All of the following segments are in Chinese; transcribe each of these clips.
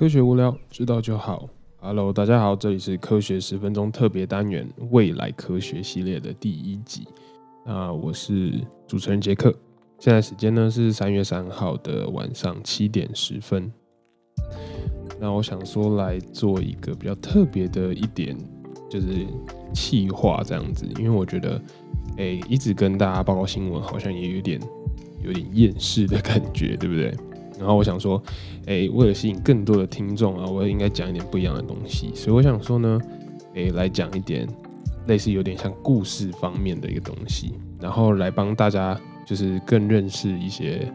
科学无聊，知道就好。Hello，大家好，这里是科学十分钟特别单元——未来科学系列的第一集。那我是主持人杰克，现在时间呢是三月三号的晚上七点十分。那我想说来做一个比较特别的一点，就是气化这样子，因为我觉得，哎，一直跟大家报告新闻，好像也有点有点厌世的感觉，对不对？然后我想说，哎，为了吸引更多的听众啊，我也应该讲一点不一样的东西。所以我想说呢，哎，来讲一点类似有点像故事方面的一个东西，然后来帮大家就是更认识一些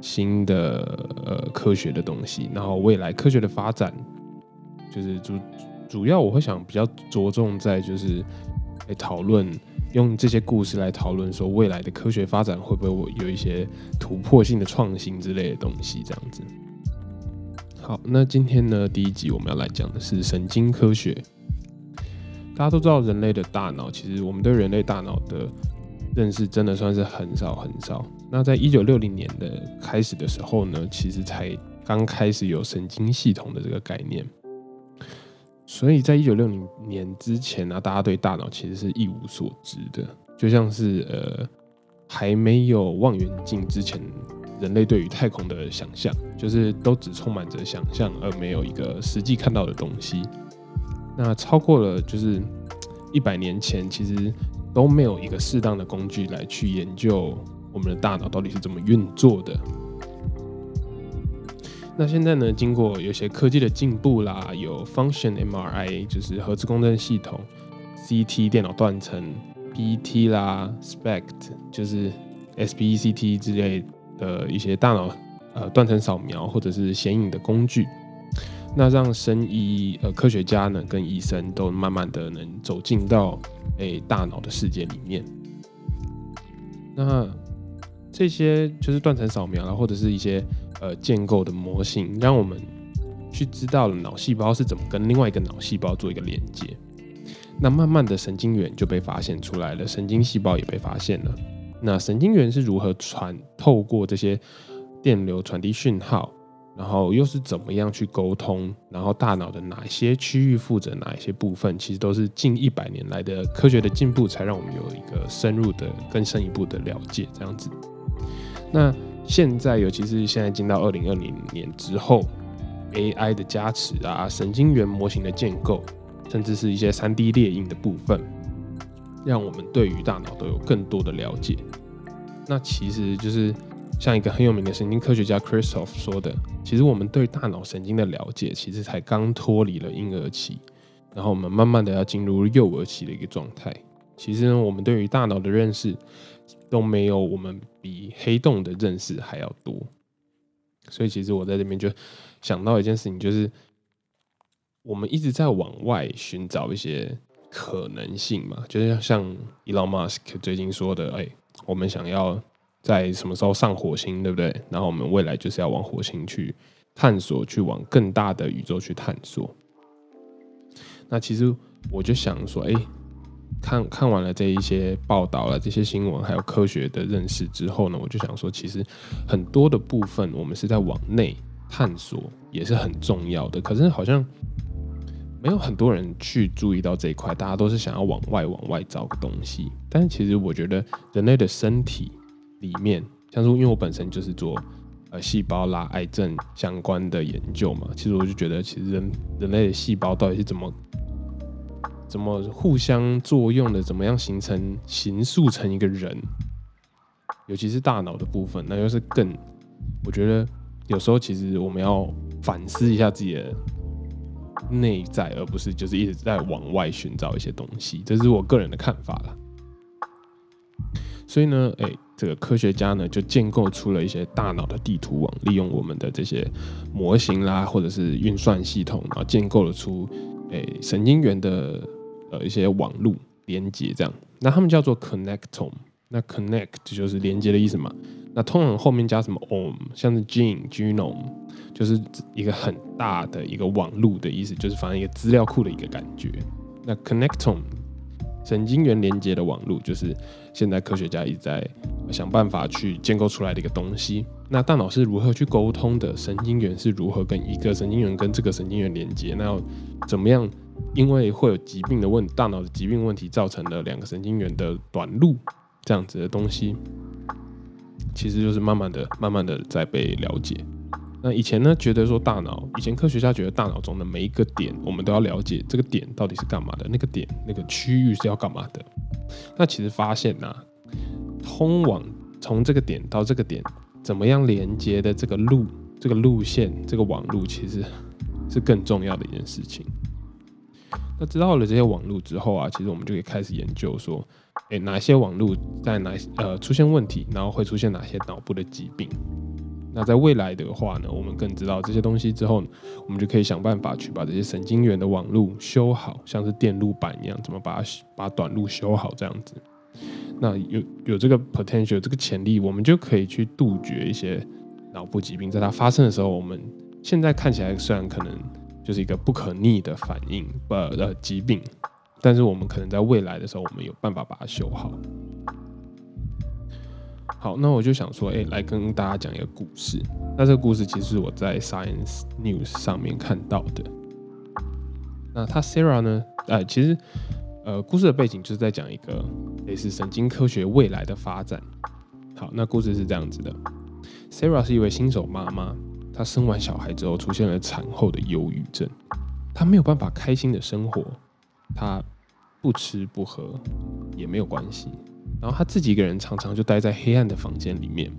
新的呃科学的东西，然后未来科学的发展，就是主主要我会想比较着重在就是来讨论。用这些故事来讨论，说未来的科学发展会不会有一些突破性的创新之类的东西，这样子。好，那今天呢，第一集我们要来讲的是神经科学。大家都知道，人类的大脑，其实我们对人类大脑的认识真的算是很少很少。那在一九六零年的开始的时候呢，其实才刚开始有神经系统的这个概念。所以在一九六零年之前呢，大家对大脑其实是一无所知的，就像是呃还没有望远镜之前，人类对于太空的想象，就是都只充满着想象，而没有一个实际看到的东西。那超过了就是一百年前，其实都没有一个适当的工具来去研究我们的大脑到底是怎么运作的。那现在呢？经过有些科技的进步啦，有 function MRI 就是核磁共振系统，CT 电脑断层，PET 啦，SPECT 就是 SPECT 之类的一些大脑呃断层扫描或者是显影的工具，那让生医呃科学家呢跟医生都慢慢的能走进到诶大脑的世界里面。那这些就是断层扫描啦，或者是一些。呃，建构的模型让我们去知道了脑细胞是怎么跟另外一个脑细胞做一个连接。那慢慢的神经元就被发现出来了，神经细胞也被发现了。那神经元是如何传透过这些电流传递讯号，然后又是怎么样去沟通？然后大脑的哪些区域负责哪一些部分？其实都是近一百年来的科学的进步，才让我们有一个深入的更深一步的了解。这样子，那。现在，尤其是现在进到二零二零年之后，AI 的加持啊，神经元模型的建构，甚至是一些三 D 列印的部分，让我们对于大脑都有更多的了解。那其实就是像一个很有名的神经科学家 Christoph 说的，其实我们对大脑神经的了解，其实才刚脱离了婴儿期，然后我们慢慢的要进入幼儿期的一个状态。其实呢，我们对于大脑的认识。都没有我们比黑洞的认识还要多，所以其实我在这边就想到一件事情，就是我们一直在往外寻找一些可能性嘛，就是像 Elon Musk 最近说的，哎，我们想要在什么时候上火星，对不对？然后我们未来就是要往火星去探索，去往更大的宇宙去探索。那其实我就想说，哎。看看完了这一些报道了，这些新闻还有科学的认识之后呢，我就想说，其实很多的部分我们是在往内探索，也是很重要的。可是好像没有很多人去注意到这一块，大家都是想要往外往外找个东西。但是其实我觉得人类的身体里面，像是因为我本身就是做呃细胞啦、癌症相关的研究嘛，其实我就觉得，其实人人类的细胞到底是怎么。怎么互相作用的？怎么样形成形塑成一个人？尤其是大脑的部分，那又是更……我觉得有时候其实我们要反思一下自己的内在，而不是就是一直在往外寻找一些东西。这是我个人的看法了。所以呢，哎，这个科学家呢就建构出了一些大脑的地图网，利用我们的这些模型啦，或者是运算系统，然后建构了出哎神经元的。呃，一些网路连接这样，那他们叫做 connectome，那 connect 就是连接的意思嘛。那通常后面加什么 om，像是 gene genome，就是一个很大的一个网络的意思，就是反正一个资料库的一个感觉。那 connectome 神经元连接的网络，就是现在科学家一直在想办法去建构出来的一个东西。那大脑是如何去沟通的？神经元是如何跟一个神经元跟这个神经元连接？那要怎么样？因为会有疾病的问，大脑的疾病问题造成了两个神经元的短路，这样子的东西，其实就是慢慢的、慢慢的在被了解。那以前呢，觉得说大脑，以前科学家觉得大脑中的每一个点，我们都要了解这个点到底是干嘛的，那个点那个区域是要干嘛的。那其实发现呐，通往从这个点到这个点，怎么样连接的这个路、这个路线、这个网路，其实是更重要的一件事情。那知道了这些网路之后啊，其实我们就可以开始研究说，诶，哪些网路在哪呃出现问题，然后会出现哪些脑部的疾病。那在未来的话呢，我们更知道这些东西之后，我们就可以想办法去把这些神经元的网路修好，像是电路板一样，怎么把它把短路修好这样子。那有有这个 potential 这个潜力，我们就可以去杜绝一些脑部疾病，在它发生的时候，我们现在看起来虽然可能就是一个不可逆的反应，呃呃疾病，但是我们可能在未来的时候，我们有办法把它修好。好，那我就想说，哎，来跟大家讲一个故事。那这个故事其实我在 Science News 上面看到的。那他 Sarah 呢？呃，其实，呃，故事的背景就是在讲一个类似神经科学未来的发展。好，那故事是这样子的：Sarah 是一位新手妈妈，她生完小孩之后出现了产后的忧郁症，她没有办法开心的生活，她不吃不喝也没有关系。然后他自己一个人常常就待在黑暗的房间里面，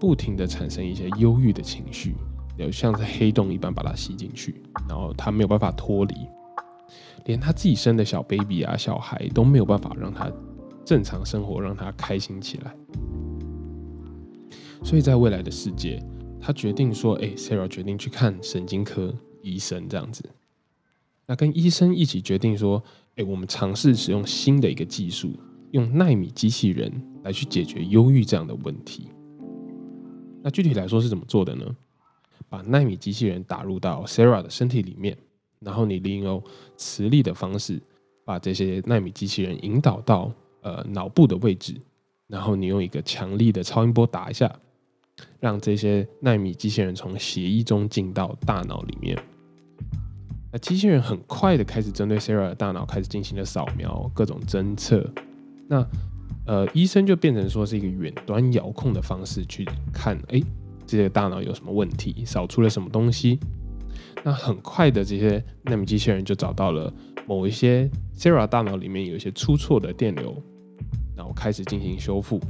不停的产生一些忧郁的情绪，有像是黑洞一般把他吸进去，然后他没有办法脱离，连他自己生的小 baby 啊小孩都没有办法让他正常生活，让他开心起来。所以在未来的世界，他决定说：“哎，Sarah 决定去看神经科医生这样子。”那跟医生一起决定说：“哎，我们尝试使用新的一个技术。”用纳米机器人来去解决忧郁这样的问题。那具体来说是怎么做的呢？把纳米机器人打入到 Sarah 的身体里面，然后你利用磁力的方式把这些纳米机器人引导到呃脑部的位置，然后你用一个强力的超音波打一下，让这些纳米机器人从协议中进到大脑里面。那机器人很快的开始针对 Sarah 的大脑开始进行了扫描，各种侦测。那，呃，医生就变成说是一个远端遥控的方式去看，哎，这些大脑有什么问题，扫出了什么东西。那很快的，这些纳米机器人就找到了某一些 Sarah 大脑里面有一些出错的电流，然后开始进行修复。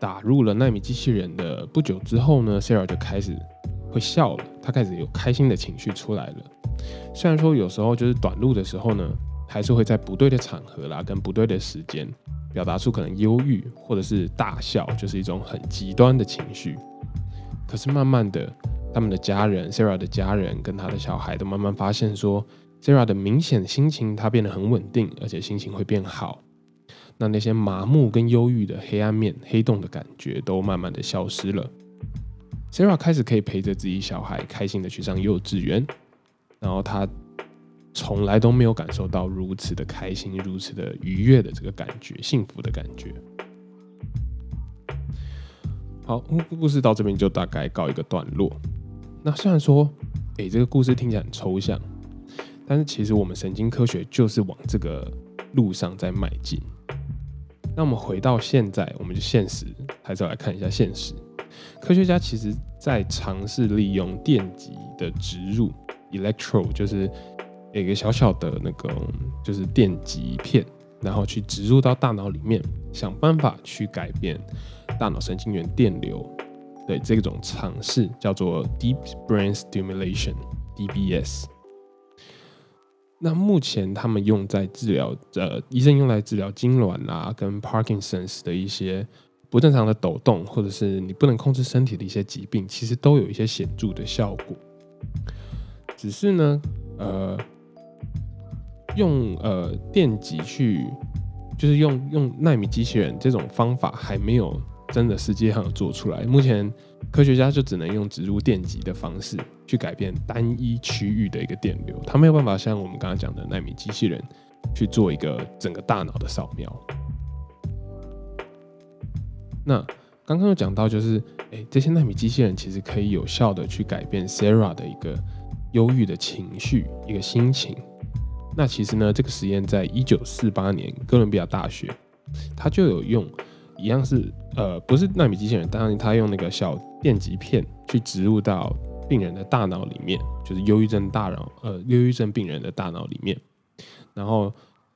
打入了纳米机器人的不久之后呢，Sarah 就开始会笑了，他开始有开心的情绪出来了。虽然说有时候就是短路的时候呢。还是会在不对的场合啦，跟不对的时间，表达出可能忧郁或者是大笑，就是一种很极端的情绪。可是慢慢的，他们的家人，Sarah 的家人跟他的小孩都慢慢发现说，Sarah 的明显心情他变得很稳定，而且心情会变好。那那些麻木跟忧郁的黑暗面、黑洞的感觉都慢慢的消失了。Sarah 开始可以陪着自己小孩开心的去上幼稚园，然后他。从来都没有感受到如此的开心、如此的愉悦的这个感觉、幸福的感觉。好，故事到这边就大概告一个段落。那虽然说，哎，这个故事听起来很抽象，但是其实我们神经科学就是往这个路上在迈进。那我们回到现在，我们就现实，还是要来看一下现实。科学家其实在尝试利用电极的植入 （electro），就是。一个小小的那个就是电极片，然后去植入到大脑里面，想办法去改变大脑神经元电流。对这种尝试叫做 Deep Brain Stimulation（DBS）。那目前他们用在治疗，呃，医生用来治疗痉挛啊，跟 Parkinson's 的一些不正常的抖动，或者是你不能控制身体的一些疾病，其实都有一些显著的效果。只是呢，呃。用呃电极去，就是用用纳米机器人这种方法还没有真的实际上做出来。目前科学家就只能用植入电极的方式去改变单一区域的一个电流，它没有办法像我们刚刚讲的纳米机器人去做一个整个大脑的扫描。那刚刚有讲到，就是诶，这些纳米机器人其实可以有效的去改变 Sarah 的一个忧郁的情绪、一个心情。那其实呢，这个实验在一九四八年哥伦比亚大学，他就有用一样是呃，不是纳米机器人，当然他用那个小电极片去植入到病人的大脑里面，就是忧郁症大脑呃，忧郁症病人的大脑里面，然后。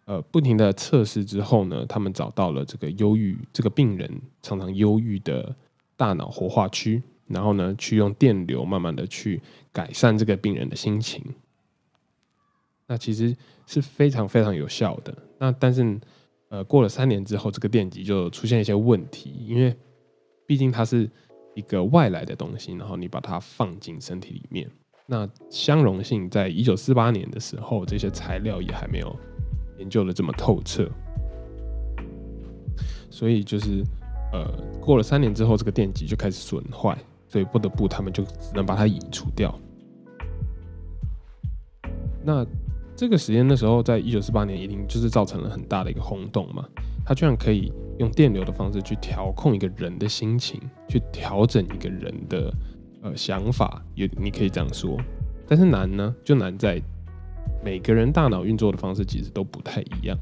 呃，不停的测试之后呢，他们找到了这个忧郁这个病人常常忧郁的大脑活化区，然后呢，去用电流慢慢的去改善这个病人的心情。那其实是非常非常有效的。那但是，呃，过了三年之后，这个电极就出现一些问题，因为毕竟它是一个外来的东西，然后你把它放进身体里面，那相容性在一九四八年的时候，这些材料也还没有。研究的这么透彻，所以就是呃，过了三年之后，这个电极就开始损坏，所以不得不他们就只能把它移除掉。那这个实验那时候，在一九四八年，一定就是造成了很大的一个轰动嘛。它居然可以用电流的方式去调控一个人的心情，去调整一个人的呃想法，也你可以这样说。但是难呢，就难在。每个人大脑运作的方式其实都不太一样，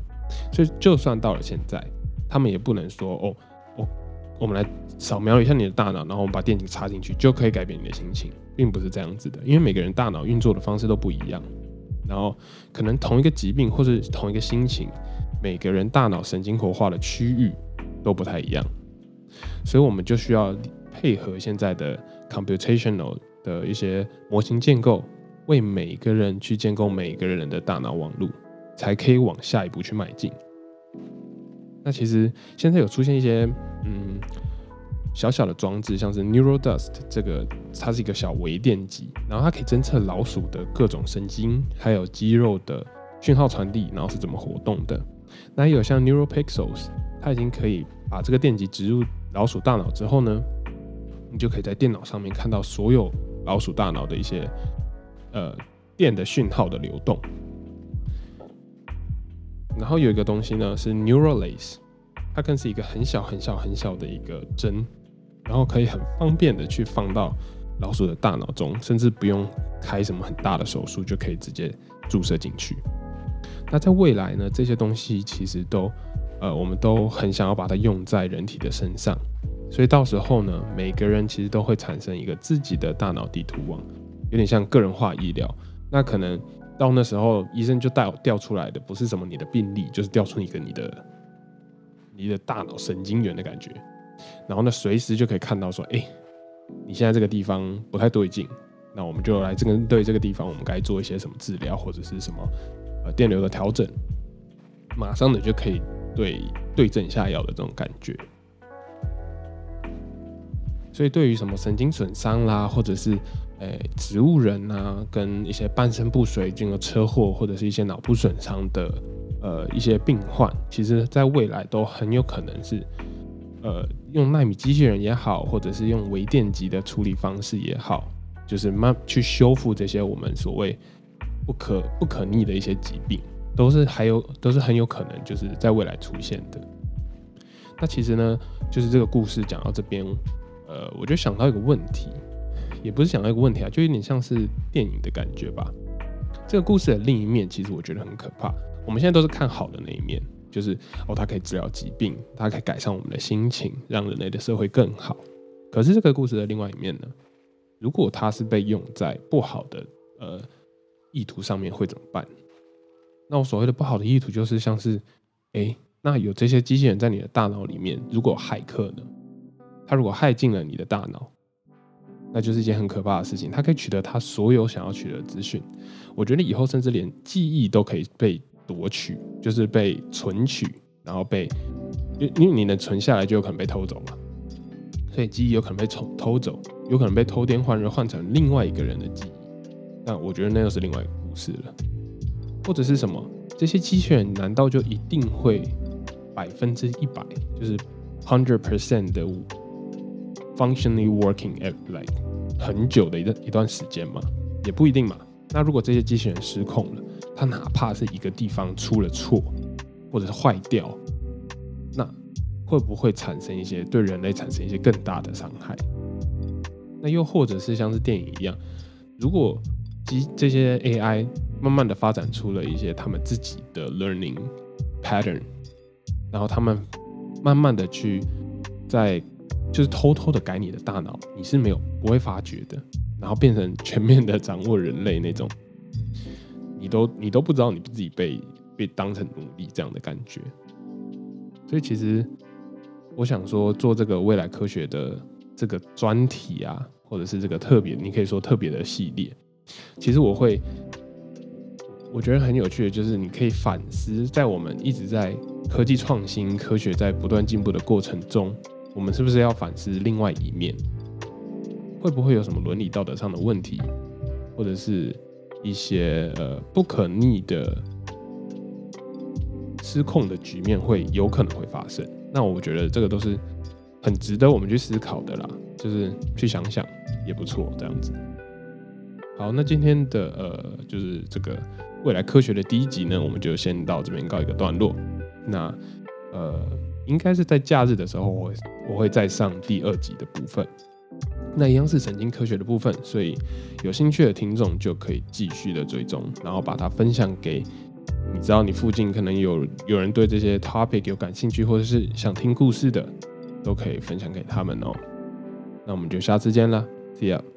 所以就算到了现在，他们也不能说哦，我我们来扫描一下你的大脑，然后我们把电极插进去就可以改变你的心情，并不是这样子的。因为每个人大脑运作的方式都不一样，然后可能同一个疾病或是同一个心情，每个人大脑神经活化的区域都不太一样，所以我们就需要配合现在的 computational 的一些模型建构。为每个人去建构每个人的大脑网络，才可以往下一步去迈进。那其实现在有出现一些嗯小小的装置，像是 Neural Dust 这个，它是一个小微电极，然后它可以侦测老鼠的各种神经还有肌肉的讯号传递，然后是怎么活动的。那有像 Neural Pixels，它已经可以把这个电极植入老鼠大脑之后呢，你就可以在电脑上面看到所有老鼠大脑的一些。呃，电的讯号的流动，然后有一个东西呢是 Neural Lace，它更是一个很小很小很小的一个针，然后可以很方便的去放到老鼠的大脑中，甚至不用开什么很大的手术就可以直接注射进去。那在未来呢，这些东西其实都呃，我们都很想要把它用在人体的身上，所以到时候呢，每个人其实都会产生一个自己的大脑地图网。有点像个人化医疗，那可能到那时候，医生就带调出来的不是什么你的病历，就是调出一个你的你的大脑神经元的感觉，然后呢，随时就可以看到说，哎，你现在这个地方不太对劲，那我们就来这个对这个地方，我们该做一些什么治疗或者是什么呃电流的调整，马上的就可以对对症下药的这种感觉。所以对于什么神经损伤啦，或者是诶，植物人呐，跟一些半身不遂、进了车祸或者是一些脑部损伤的呃一些病患，其实在未来都很有可能是呃用纳米机器人也好，或者是用微电极的处理方式也好，就是慢去修复这些我们所谓不可不可逆的一些疾病，都是还有都是很有可能就是在未来出现的。那其实呢，就是这个故事讲到这边，呃，我就想到一个问题。也不是想到一个问题啊，就有点像是电影的感觉吧。这个故事的另一面，其实我觉得很可怕。我们现在都是看好的那一面，就是哦，它可以治疗疾病，它可以改善我们的心情，让人类的社会更好。可是这个故事的另外一面呢？如果它是被用在不好的呃意图上面，会怎么办？那我所谓的不好的意图，就是像是，哎，那有这些机器人在你的大脑里面，如果骇客呢？他如果害进了你的大脑？那就是一件很可怕的事情。他可以取得他所有想要取得的资讯。我觉得以后甚至连记忆都可以被夺取，就是被存取，然后被，因因为你能存下来，就有可能被偷走嘛。所以记忆有可能被偷偷走，有可能被偷天换日换成另外一个人的记忆。那我觉得那又是另外一个故事了。或者是什么？这些机器人难道就一定会百分之一百，就是 hundred percent 的？Functionally working at like 很久的一段一段时间吗，也不一定嘛。那如果这些机器人失控了，它哪怕是一个地方出了错，或者是坏掉，那会不会产生一些对人类产生一些更大的伤害？那又或者是像是电影一样，如果机这些 AI 慢慢的发展出了一些他们自己的 learning pattern，然后他们慢慢的去在就是偷偷的改你的大脑，你是没有不会发觉的，然后变成全面的掌握人类那种，你都你都不知道你自己被被当成奴隶这样的感觉。所以其实我想说，做这个未来科学的这个专题啊，或者是这个特别，你可以说特别的系列，其实我会我觉得很有趣的，就是你可以反思，在我们一直在科技创新、科学在不断进步的过程中。我们是不是要反思另外一面？会不会有什么伦理道德上的问题，或者是一些呃不可逆的失控的局面会有可能会发生？那我觉得这个都是很值得我们去思考的啦，就是去想想也不错，这样子。好，那今天的呃就是这个未来科学的第一集呢，我们就先到这边告一个段落。那呃。应该是在假日的时候，我我会再上第二集的部分。那一样是神经科学的部分，所以有兴趣的听众就可以继续的追踪，然后把它分享给你知道你附近可能有有人对这些 topic 有感兴趣，或者是想听故事的，都可以分享给他们哦。那我们就下次见了，See you。